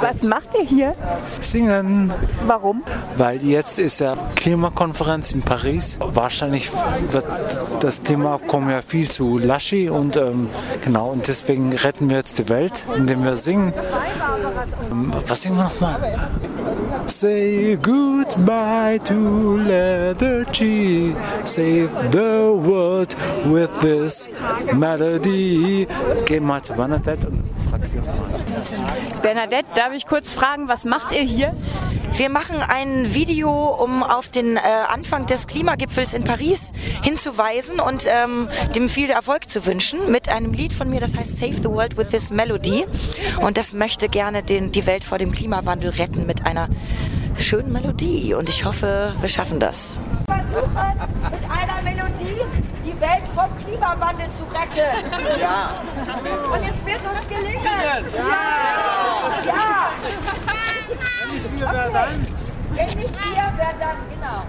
Was macht ihr hier? Singen. Warum? Weil jetzt ist ja Klimakonferenz in Paris. Wahrscheinlich wird das Klimaabkommen ja viel zu laschi und ähm, genau und deswegen retten wir jetzt die Welt, indem wir singen. Ähm, was singen wir nochmal? Say goodbye to leather G. Save the world with this melody. Geh mal zu Bernadette und frag sie mal. Bernadette, darf ich kurz fragen, was macht ihr hier? Wir machen ein Video, um auf den äh, Anfang des Klimagipfels in Paris hinzuweisen und ähm, dem viel Erfolg zu wünschen mit einem Lied von mir, das heißt Save the World with this Melody. Und das möchte gerne den, die Welt vor dem Klimawandel retten mit einer schönen Melodie. Und ich hoffe, wir schaffen das. Versuchen mit einer Melodie die Welt vom Klimawandel zu retten. Ja. Und es wird uns gelingen. dann? Wenn nicht wir, wer dann, genau.